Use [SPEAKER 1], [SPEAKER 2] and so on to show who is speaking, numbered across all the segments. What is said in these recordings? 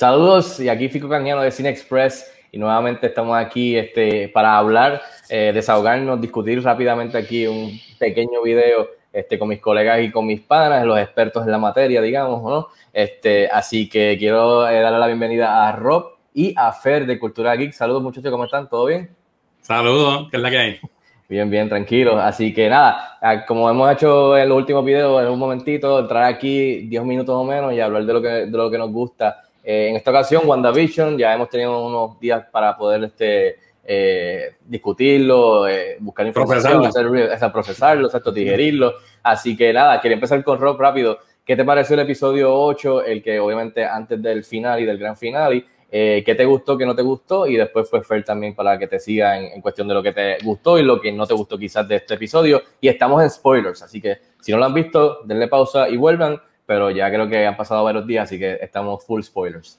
[SPEAKER 1] Saludos, y aquí Fico Cañano de Cine Express y nuevamente estamos aquí este, para hablar, eh, desahogarnos, discutir rápidamente aquí un pequeño video este, con mis colegas y con mis panas, los expertos en la materia, digamos, ¿no? Este, así que quiero eh, darle la bienvenida a Rob y a Fer de Cultura Geek. Saludos muchachos, ¿cómo están? ¿Todo bien?
[SPEAKER 2] Saludos, ¿qué es la que hay?
[SPEAKER 1] Bien, bien, tranquilo. Así que nada, como hemos hecho en los últimos videos, en un momentito, entrar aquí 10 minutos o menos y hablar de lo que, de lo que nos gusta. Eh, en esta ocasión, WandaVision, ya hemos tenido unos días para poder este, eh, discutirlo, eh, buscar información, procesarlo. hacer, procesarlo, exacto, digerirlo. Así que nada, quería empezar con Rob rápido. ¿Qué te pareció el episodio 8, el que obviamente antes del final y del gran final? Eh, qué te gustó, qué no te gustó, y después fue Fer también para que te siga en, cuestión de lo que te gustó y lo que no te gustó quizás de este episodio. Y estamos en spoilers, así que si no lo han visto, denle pausa y vuelvan, pero ya creo que han pasado varios días, así que estamos full spoilers.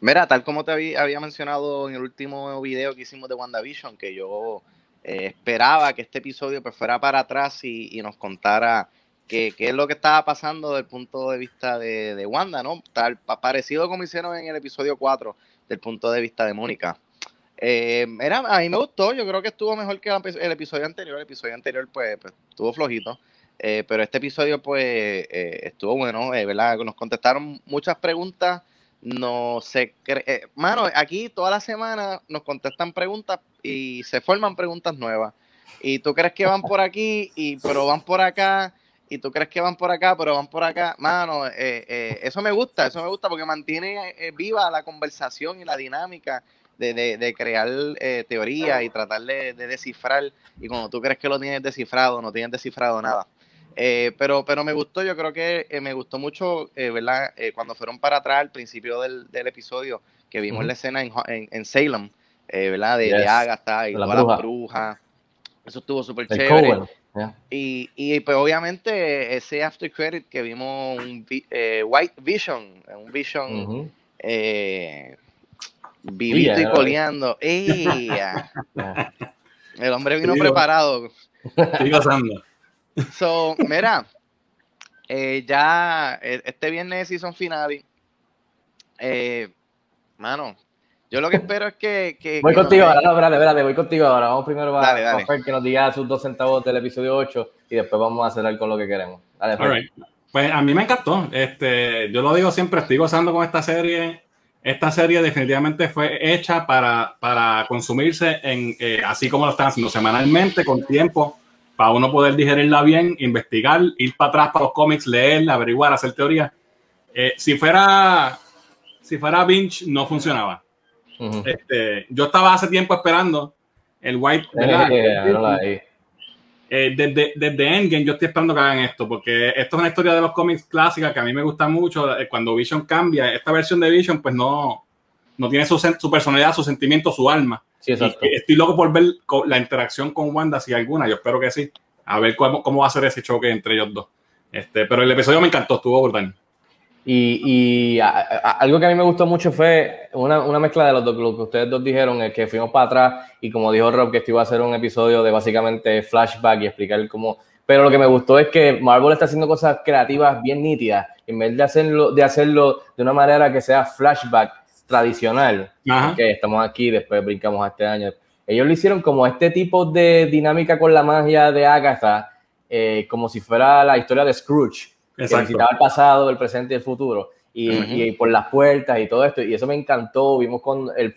[SPEAKER 3] Mira, tal como te había, mencionado en el último video que hicimos de WandaVision, que yo eh, esperaba que este episodio pues, fuera para atrás y, nos contara qué, es lo que estaba pasando desde el punto de vista de, Wanda, ¿no? Tal, parecido como hicieron en el episodio 4, del punto de vista de Mónica. Eh, a mí me gustó, yo creo que estuvo mejor que el episodio anterior. El episodio anterior, pues, pues estuvo flojito. Eh, pero este episodio, pues, eh, estuvo bueno, ¿verdad? Nos contestaron muchas preguntas no cree. Eh, mano, aquí toda la semana nos contestan preguntas y se forman preguntas nuevas. Y tú crees que van por aquí, y pero van por acá, y tú crees que van por acá, pero van por acá. Mano, eh, eh, eso me gusta, eso me gusta porque mantiene viva la conversación y la dinámica de, de, crear teoría y tratar de, de, descifrar. Y cuando tú crees que lo tienes descifrado, no tienes descifrado nada. Eh, pero, pero me gustó, yo creo que eh, me gustó mucho, eh, ¿verdad? cuando fueron para atrás al principio del, episodio, que vimos la escena en, en, Salem, ¿verdad? De, Agatha y todas las brujas. Eso estuvo súper chévere. Y, y pues obviamente ese after credit que vimos un White Vision, un Vision vivito y coleando. El hombre vino preparado.
[SPEAKER 2] Estoy gozando.
[SPEAKER 3] So, mira, eh, ya eh, este viernes season finale. Eh, mano, yo lo que espero es que.
[SPEAKER 1] voy contigo ahora, no, espérate, espérate, voy contigo ahora. Vamos primero a, que nos diga sus dos centavos del episodio 8 y después vamos a cerrar con lo que queremos. Dale,
[SPEAKER 2] Pues a mí me encantó. Este, yo lo digo siempre, estoy gozando con esta serie. Esta serie definitivamente fue hecha para, para consumirse en, eh, así como lo están haciendo semanalmente, con tiempo para uno poder digerirla bien, investigar, ir para atrás para los cómics, leer, averiguar, hacer teoría. Eh, si fuera si fuera Binge, no funcionaba. este, yo estaba hace tiempo esperando el White. Eh, desde, desde Endgame yo estoy esperando que hagan esto, porque esto es una historia de los cómics clásicas que a mí me gusta mucho. Eh, cuando Vision cambia, esta versión de Vision, pues no, no tiene su, su personalidad, su sentimiento, su alma. Estoy loco por ver la interacción con Wanda, si alguna, yo espero que sí. A ver cómo, cómo va a ser ese choque entre ellos dos. Este, pero el episodio me encantó, estuvo brutal.
[SPEAKER 1] Y, algo que a mí me gustó mucho fue una, una mezcla de los dos, lo que ustedes dos dijeron, es que fuimos para atrás y como dijo Rob, que esto iba a ser un episodio de básicamente flashback y explicar cómo... Pero lo que me gustó es que Marvel está haciendo cosas creativas bien nítidas, en vez de hacerlo de, hacerlo de una manera que sea flashback, tradicional, que estamos aquí, después brincamos a este año. Ellos lo hicieron como este tipo de dinámica con la magia de Agatha, eh, como si fuera la historia de Scrooge, Exacto. que visitaba el pasado, el presente y el futuro, y, por las puertas y todo esto, y eso me encantó. Vimos con el,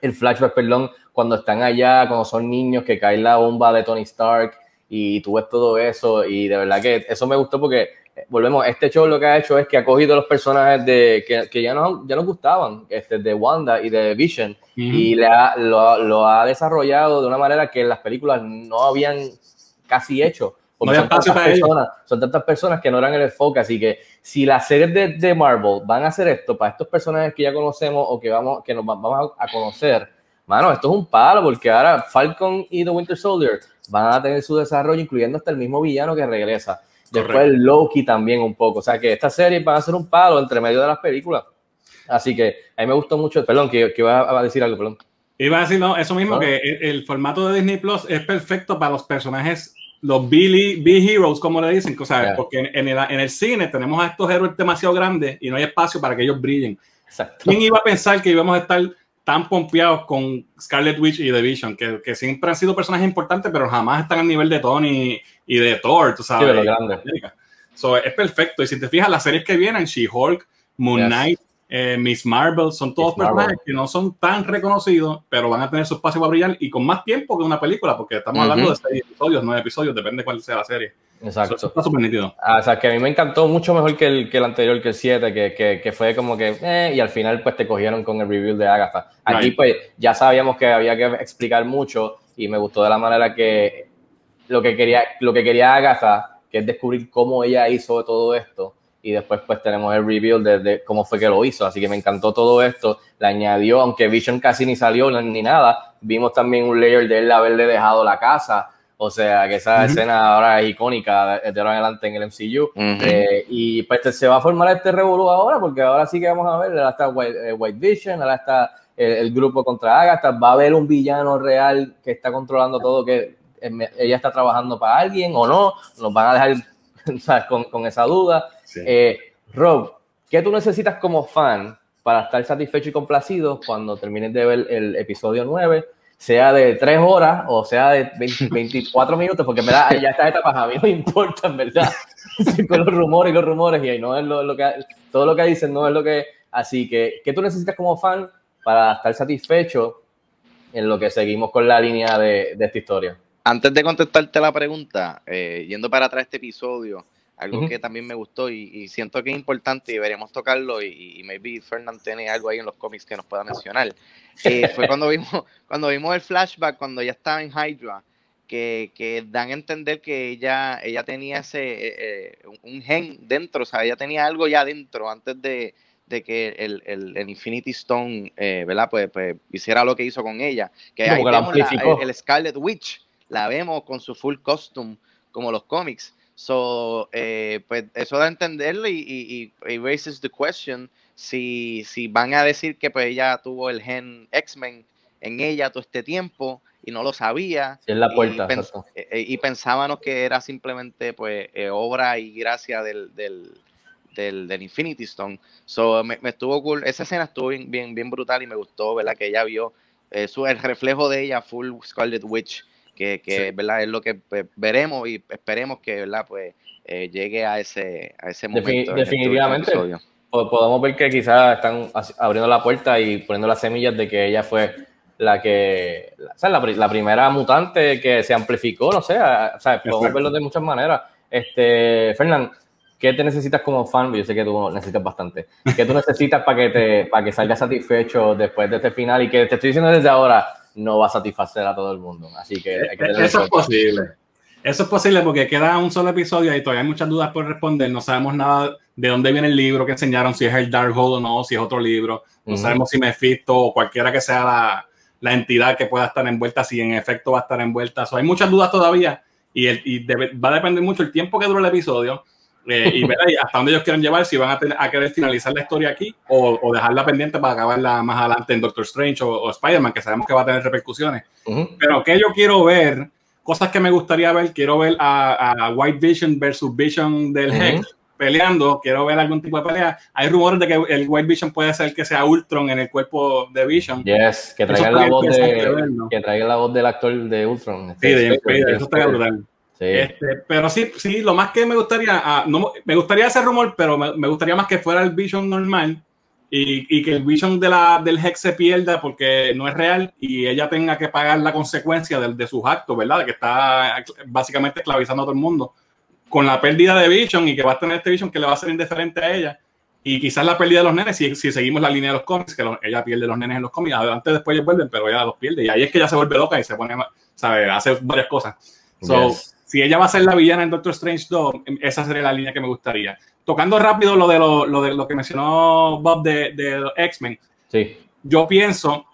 [SPEAKER 1] el flashback, perdón, cuando están allá, cuando son niños, que cae la bomba de Tony Stark, y tú ves todo eso, y de verdad que eso me gustó porque volvemos, este show lo que ha hecho es que ha cogido los personajes de, que, ya, no, ya nos gustaban, este, de Wanda y de Vision, y le lo, ha desarrollado de una manera que las películas no habían casi hecho. son, tantas personas, son tantas personas que no eran el enfoque, así que si las series de, de, Marvel van a hacer esto para estos personajes que ya conocemos o que, vamos, que nos vamos a, a conocer, mano, esto es un palo, porque ahora Falcon y The Winter Soldier van a tener su desarrollo, incluyendo hasta el mismo villano que regresa. Después Loki también un poco. O sea que esta serie va a ser un palo entre medio de las películas. Así que a mí me gustó mucho. Perdón, que, que iba a decir algo, perdón.
[SPEAKER 2] Iba a decir, no, eso mismo, que el, formato de Disney Plus es perfecto para los personajes, los Billy, B-Heroes, como le dicen, o sea, porque en, el, en, el, cine tenemos a estos héroes demasiado grandes y no hay espacio para que ellos brillen. Exacto. ¿Quién iba a pensar que íbamos a estar tan pompeados con Scarlet Witch y The Vision, que, que siempre han sido personajes importantes, pero jamás están al nivel de Tony y de Thor, tú sabes. Sí, grande. So, es perfecto. Y si te fijas, las series que vienen, She-Hulk, Moon Knight, eh, Miss Marvel, son todos personajes que no son tan reconocidos, pero van a tener su espacio para brillar y con más tiempo que una película, porque estamos hablando de seis episodios, nueve episodios, depende de cuál sea la serie.
[SPEAKER 1] Exacto. Eso está súper nítido. Ah, o sea, que a mí me encantó mucho mejor que el, que el anterior, que el 7, que, que, que, fue como que, eh, y al final pues te cogieron con el review de Agatha. Aquí pues ya sabíamos que había que explicar mucho y me gustó de la manera que lo que quería, lo que quería Agatha, que es descubrir cómo ella hizo todo esto, y después pues tenemos el reveal de, cómo fue que lo hizo, así que me encantó todo esto, le añadió, aunque Vision casi ni salió ni nada, vimos también un layer de él haberle dejado la casa, o sea que esa escena ahora es icónica de ahora en adelante en el MCU, eh, y pues se va a formar este revolú ahora, porque ahora sí que vamos a ver, ahora está White, eh, White Vision, ahora está el, grupo contra Agatha, va a haber un villano real que está controlando todo, que eh, ella está trabajando para alguien o no, nos van a dejar Con, con esa duda. Eh, Rob, ¿qué tú necesitas como fan para estar satisfecho y complacido cuando termines de ver el episodio 9? Sea de 3 horas o sea de 24 minutos, porque verdad, ya estas etapas a mí no importan, ¿verdad? con los rumores y los rumores, y ahí no es lo, que todo lo que dicen no es lo que. Así que, ¿qué tú necesitas como fan para estar satisfecho en lo que seguimos con la línea de, esta historia?
[SPEAKER 3] Antes de contestarte la pregunta, eh, yendo para atrás este episodio, algo que también me gustó y, siento que es importante y deberíamos tocarlo y, maybe Fernand tiene algo ahí en los cómics que nos pueda mencionar. Eh, fue cuando vimos, cuando vimos el flashback, cuando ya estaba en Hydra, que, que dan a entender que ella, ella tenía ese eh, eh, un gen dentro, o sea, ella tenía algo ya dentro antes de, de que el, el, Infinity Stone, ¿verdad? Pues, pues, hiciera lo que hizo con ella. Que ahí vemos el Scarlet Witch, la vemos con su full costume, como los cómics So, eh, pues eso da a entenderlo y, y, raises the question si, si van a decir que pues ella tuvo el gen X-Men en ella todo este tiempo y no lo sabía.
[SPEAKER 1] en la puerta.
[SPEAKER 3] Eh, eh, y, pensábamos que era simplemente pues obra y gracia del, del, del, Infinity Stone. So, me, estuvo cool. Esa escena estuvo bien, bien, bien brutal y me gustó, ¿verdad? Que ella vio su, el reflejo de ella, full Scarlet Witch que, ¿verdad? es lo que pues, veremos y esperemos que ¿verdad? Pues, eh, llegue a ese, a ese momento.
[SPEAKER 1] definitivamente. Podemos ver que quizás están abriendo la puerta y poniendo las semillas de que ella fue la que, o sea, la, primera mutante que se amplificó, no sé, o sea, podemos verlo de muchas maneras. Este, Fernán, ¿qué te necesitas como fan? Yo sé que tú necesitas bastante. ¿Qué tú necesitas para que te, para que salgas satisfecho después de este final? Y que te estoy diciendo desde ahora, no va a satisfacer a todo el mundo. Así que, hay que
[SPEAKER 2] eso es posible. Eso es posible porque queda un solo episodio y todavía hay muchas dudas por responder. No sabemos nada de dónde viene el libro que enseñaron, si es el Darkhold o no, si es otro libro. No sabemos si Mephisto o cualquiera que sea la, la, entidad que pueda estar envuelta, si en efecto va a estar envuelta. hay muchas dudas todavía y, el, y va a depender mucho el tiempo que dure el episodio eh, y ver hasta dónde ellos quieren llevar, si van a, tener, a querer finalizar la historia aquí o, o, dejarla pendiente para acabarla más adelante en Doctor Strange o, Spider-Man, que sabemos que va a tener repercusiones. Pero que yo quiero ver, cosas que me gustaría ver, quiero ver a, White Vision versus Vision del Hex peleando, quiero ver algún tipo de pelea. Hay rumores de que el White Vision puede ser que sea Ultron en el cuerpo de Vision.
[SPEAKER 1] Yes, que traiga la voz de, que traiga la voz del actor de Ultron.
[SPEAKER 2] Sí, de eso está brutal. Este, pero sí, sí, lo más que me gustaría, ah, no, me gustaría hacer rumor, pero me, gustaría más que fuera el Vision normal y, y, que el Vision de la, del Hex se pierda porque no es real y ella tenga que pagar la consecuencia de, de sus actos, ¿verdad? Que está básicamente esclavizando a todo el mundo. Con la pérdida de Vision y que va a tener este Vision que le va a ser indiferente a ella y quizás la pérdida de los nenes, si, si seguimos la línea de los cómics, que ella pierde los nenes en los cómics, adelante después ellos vuelven, pero ella los pierde y ahí es que ella se vuelve loca y se pone, ¿sabe? Hace varias cosas. So, si ella va a ser la villana en Doctor Strange 2, esa sería la línea que me gustaría. Tocando rápido lo de lo, lo de lo que mencionó Bob de, de X-Men.
[SPEAKER 1] Sí.
[SPEAKER 2] Yo pienso,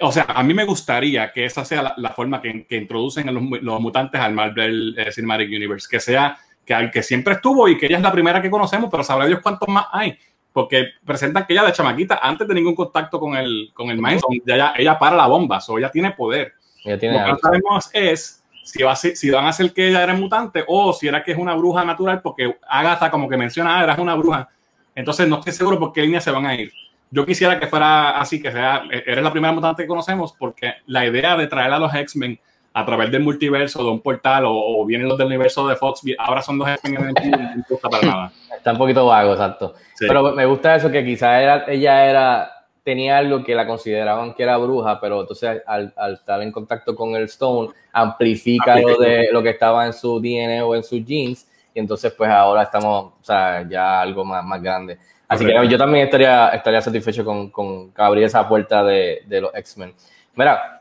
[SPEAKER 2] o sea, a mí me gustaría que esa sea la, forma que, que, introducen los, los, mutantes al Marvel eh, Cinematic Universe, que sea que, que siempre estuvo y que ella es la primera que conocemos, pero sabrá Dios cuántos más hay porque presentan que ella de chamaquita, antes de ningún contacto con el, con el maestro, ella, ella para la bomba, o ella tiene poder.
[SPEAKER 1] Ella tiene
[SPEAKER 2] Lo que no sabemos es si, va a si van a ser que ella era mutante o si era que es una bruja natural, porque Agatha, como que menciona, ah, era una bruja. Entonces no estoy seguro por qué línea se van a ir. yo quisiera que fuera así, que sea, eres la primera mutante que conocemos, porque la idea de traer a los X-Men a través del multiverso, de un portal, o, vienen los del universo de Fox, ahora son dos X-Men en el no gusta para nada.
[SPEAKER 1] Está un poquito vago, exacto. Pero me gusta eso, que quizás ella era, tenía algo que la consideraban que era bruja, pero entonces al, estar en contacto con el Stone, amplifica lo de lo que estaba en su DNA o en sus jeans, y entonces pues ahora estamos, o sea, ya algo más, más grande. Así que yo también estaría, estaría satisfecho con, con abrir esa puerta de, de los X-Men. Mira,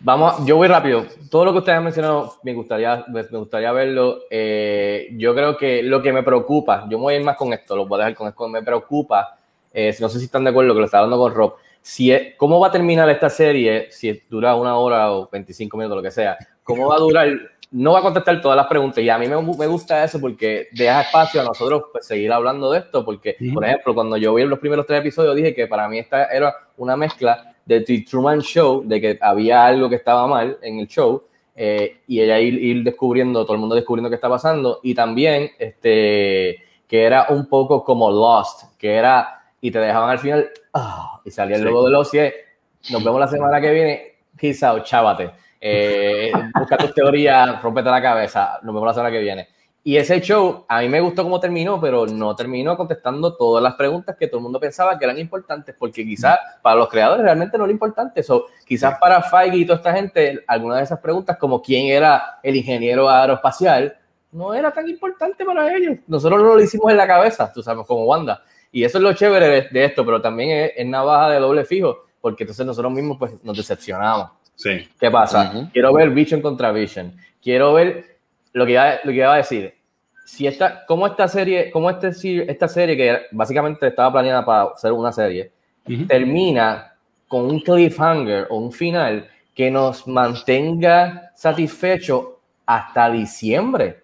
[SPEAKER 1] vamos, yo voy rápido. Todo lo que ustedes han mencionado me gustaría, me gustaría verlo. Eh, yo creo que lo que me preocupa, yo me voy a ir más con esto, lo voy a dejar con esto, me preocupa, eh, no sé si están de acuerdo, que lo está hablando con Rob, si ¿cómo va a terminar esta serie si dura una hora o 25 minutos, lo que sea? ¿Cómo va a durar no va a contestar todas las preguntas. Y a mí me, me gusta eso porque deja espacio a nosotros pues, seguir hablando de esto porque, por ejemplo, cuando yo vi los primeros tres episodios dije que para mí esta era una mezcla de The Truman Show, de que había algo que estaba mal en el show eh, y ella ir, descubriendo, todo el mundo descubriendo qué está pasando y también este, que era un poco como Lost, que era, y te dejaban al final, ah, y salía el logo de Lost y nos vemos la semana que viene, peace out, chávate eh, busca tus teorías, rompete la cabeza, nos vemos la semana que viene. Y ese show, a mí me gustó cómo terminó, pero no terminó contestando todas las preguntas que todo el mundo pensaba que eran importantes, porque quizás para los creadores realmente no era importante. eso quizás para Feige y toda esta gente, algunas de esas preguntas, como quién era el ingeniero aeroespacial, no era tan importante para ellos. Nosotros no lo hicimos en la cabeza, tú sabes, como Wanda. Y eso es lo chévere de, esto, pero también es, es, navaja de doble fijo, porque entonces nosotros mismos pues, nos decepcionamos. ¿Qué pasa? Quiero ver Vision contra Vision. Quiero ver lo que iba, lo que iba a decir. Si esta, cómo esta serie, cómo este, esta serie que básicamente estaba planeada para ser una serie, termina con un cliffhanger o un final que nos mantenga satisfecho hasta diciembre.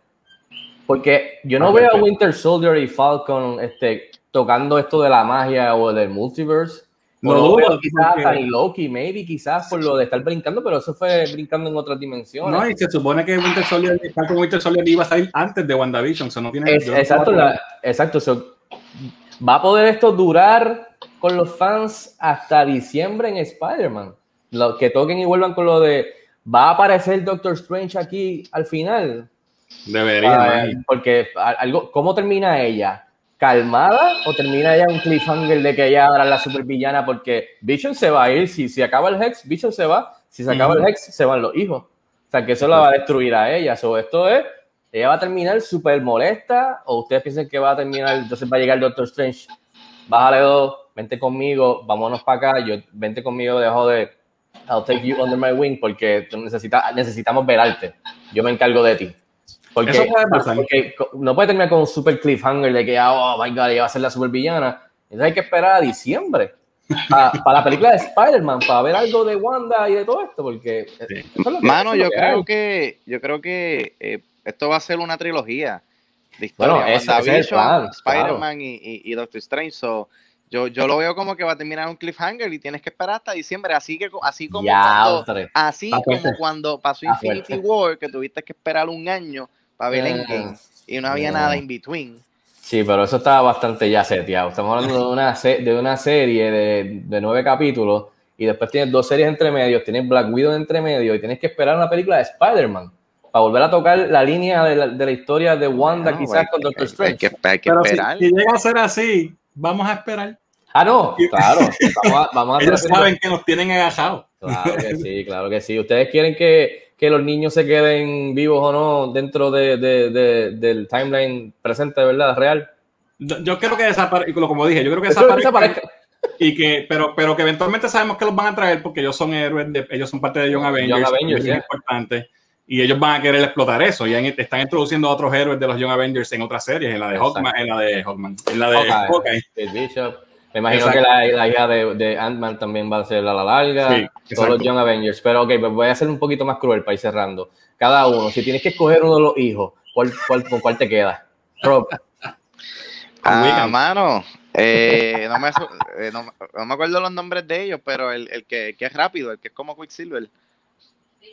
[SPEAKER 1] Porque yo no veo a Winter Soldier y Falcon este, tocando esto de la magia o del multiverse no dudo. Quizás porque... Loki, maybe, quizás por lo de estar brincando, pero eso fue brincando en otras dimensiones.
[SPEAKER 2] No, y se supone que Winter Soldier, Winter Soldier iba a salir antes de WandaVision, o no tiene...
[SPEAKER 1] exacto, exacto. va a poder esto durar con los fans hasta diciembre en Spider-Man. Que toquen y vuelvan con lo de, ¿va a aparecer Doctor Strange aquí al final?
[SPEAKER 2] Debería. Ah,
[SPEAKER 1] porque algo, ¿cómo termina ella? Calmada o termina ya un cliffhanger de que ella ahora la supervillana porque Vision se va a ir, si, si acaba el Hex, Vision se va, si se acaba el Hex, se van los hijos. O sea, que eso la va a destruir a ella. So, esto es, ella va a terminar súper molesta o ustedes piensan que va a terminar, entonces va a llegar Doctor Strange, bájale dos, vente conmigo, vámonos para acá, yo, vente conmigo, dejo de, I'll take you under my wing porque necesita, necesitamos verarte, yo me encargo de ti. Porque, no puede terminar con un super cliffhanger de que, oh my god, ella va a ser la super villana. Entonces hay que esperar a diciembre para, la película de Spider-Man, para ver algo de Wanda y de todo esto, porque...
[SPEAKER 3] Mano, yo creo, que, yo creo que eh, esto va a ser una trilogía de historia. Bueno, Spider-Man y, y, Doctor Strange. yo, yo lo veo como que va a terminar un cliffhanger y tienes que esperar hasta diciembre. Así que así como cuando, así como cuando pasó Infinity War, que tuviste que esperar un año para ver Endgame y no había nada in between.
[SPEAKER 1] Sí, pero eso estaba bastante ya seteado. Estamos hablando de una, de una serie de, de nueve capítulos y después tienes dos series entre medios, tienes Black Widow entre medio y tienes que esperar una película de Spider-Man para volver a tocar la línea de la, de la historia de Wanda, quizás con Doctor Strange.
[SPEAKER 2] Hay que, hay que esperar. Si, llega a ser así, vamos a esperar.
[SPEAKER 1] Ah, no, claro. Vamos a, vamos a
[SPEAKER 2] Ellos saben que nos tienen agajados.
[SPEAKER 1] Claro que sí, claro que sí. Ustedes quieren que que los niños se queden vivos o no dentro de, de, del timeline presente, ¿verdad? Real.
[SPEAKER 2] Yo, creo que desaparezca, como dije, yo creo que desaparezca. Y que, pero, pero que eventualmente sabemos que los van a traer porque ellos son héroes, de, ellos son parte de Young Avengers, Young Avengers es importante, y ellos van a querer explotar eso. Y están introduciendo a otros héroes de los Young Avengers en otras series, en la de Hawkman, en la de Hawkman, en la de Hawkeye.
[SPEAKER 1] Bishop. Me imagino que la, la, hija de, de Ant-Man también va a ser a la larga. Sí, todos los Young Avengers. Pero ok, pues voy a ser un poquito más cruel para ir cerrando. Cada uno, si tienes que escoger uno de los hijos, ¿cuál, cuál, ¿con cuál te queda? Rob.
[SPEAKER 3] Ah, mano. Eh, no, me, eh, no, no, me acuerdo los nombres de ellos, pero el, el que, que, es rápido, el que es como Quicksilver.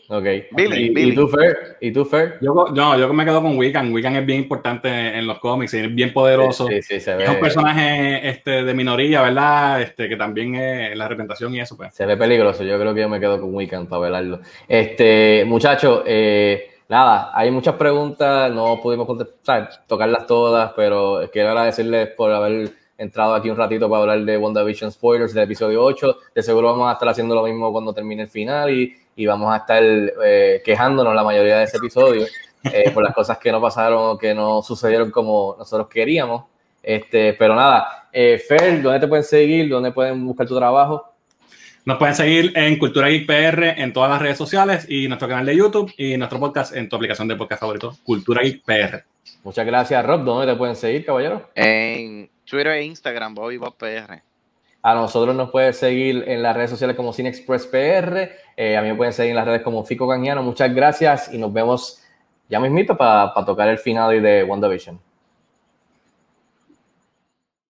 [SPEAKER 1] Ok. Billy, ¿Y, ¿Y, tú, Fer? ¿Y tú, Fer?
[SPEAKER 2] Yo, no, yo me quedo con Wiccan. Wiccan es bien importante en los cómics, es bien poderoso. Sí, sí, se ve. Es un personaje este, de minoría, ¿verdad? Este, que también es la representación y eso, pues.
[SPEAKER 1] Se ve peligroso. Yo creo que yo me quedo con Wiccan para velarlo. Este, muchachos, eh, nada, hay muchas preguntas, no pudimos contestar, tocarlas todas, pero quiero agradecerles por haber entrado aquí un ratito para hablar de WandaVision spoilers del episodio 8. De seguro vamos a estar haciendo lo mismo cuando termine el final y y vamos a estar eh, quejándonos la mayoría de ese episodio eh, por las cosas que no pasaron o que no sucedieron como nosotros queríamos. Este, pero nada, eh, Fer, ¿dónde te pueden seguir? ¿Dónde pueden buscar tu trabajo?
[SPEAKER 2] Nos pueden seguir en Cultura Geek PR en todas las redes sociales y nuestro canal de YouTube y nuestro podcast en tu aplicación de podcast favorito, Cultura Geek PR.
[SPEAKER 1] Muchas gracias, Rob. ¿Dónde te pueden seguir, caballero?
[SPEAKER 3] En Twitter e Instagram, Bobby Bob PR.
[SPEAKER 1] A nosotros nos pueden seguir en las redes sociales como CineExpress PR. Eh, a mí me pueden seguir en las redes como Fico Canjiano. Muchas gracias y nos vemos ya mismito para tocar el final de WandaVision.